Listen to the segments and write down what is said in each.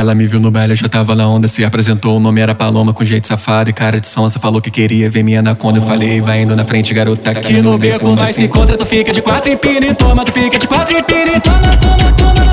Ela me viu no baile, já tava na onda, se apresentou. O nome era Paloma, com jeito safado e cara de sonsa. Falou que queria ver minha anaconda. Eu falei, vai indo na frente, garota. Aqui no beco nós se encontra. Tu fica de quatro e piri, toma. Tu fica de quatro e toma, toma, toma, toma, toma.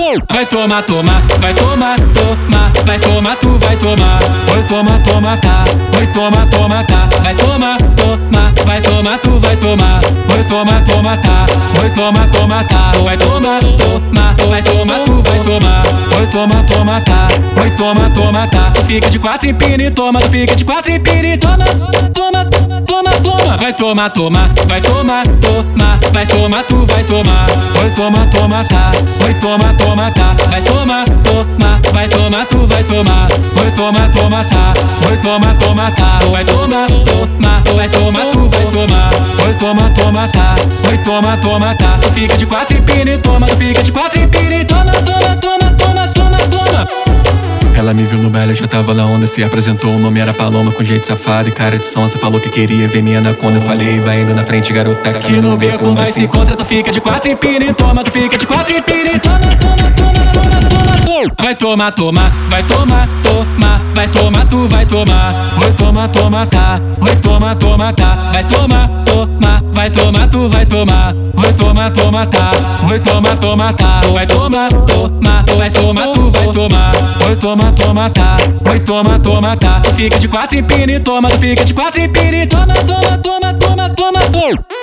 Vai tomar, tomar, vai tomar, tomar. Vai tomar, tu vai tomar. Oi, toma, toma, tá. Oi, toma, toma, tá. Vai tomar, tomar, vai tomar, tu vai tomar. Oi, toma, toma, tá. Oi, toma, toma, tá. Vai tomar, tomar, vai tomar, tu vai tomar. Oi, toma, toma, tá. Oi, toma, toma, tá. Fica de quatro em pini, toma. Fica de quatro em pini, toma, toma, toma, toma, toma. Vai tomar, toma, vai tomar, toma. Vai tomar, tu vai tomar. Oi, toma, toma, tá. Oi, toma, toma, tá. Vai tomar, toma, vai tomar, tu vai tomar. Oi, toma, toma, tá. Oi, toma, toma, tá. Vai tomar, toma, vai tomar, tu vai tomar. Oi, toma, toma, tá. Oi, toma, toma, tá. Fica de quatro em pini, toma. Tu fica de quatro toma, toma, toma, toma, toma, toma. Ela me viu no baile, já tava na onda, se apresentou. O nome era Paloma, com jeito safado e cara de sonsa. Falou que queria ver minha anaconda. Eu falei, vai indo na frente, garota. Aqui no beco nós se encontra. Tu fica de quatro em pini, toma. Tu fica de quatro em pini, toma, toma, toma, toma, toma, toma. Vai tomar, tomar, vai tomar, tomar. Vai tomar, tu vai tomar. Oi, toma, toma, tá. Oi, toma, toma, tá. Vai tomar, tomar, vai tomar, tu vai tomar. Toma, toma, tá. Oi, toma, toma, tá. Vai tomar, tomar, vai tomar, tu vai tomar. Oi, toma, toma, tá. Oi, toma, toma, tá. Tu fica de quatro em pini, toma. Tu fica de quatro em pini, toma, toma, toma, toma, toma, toma.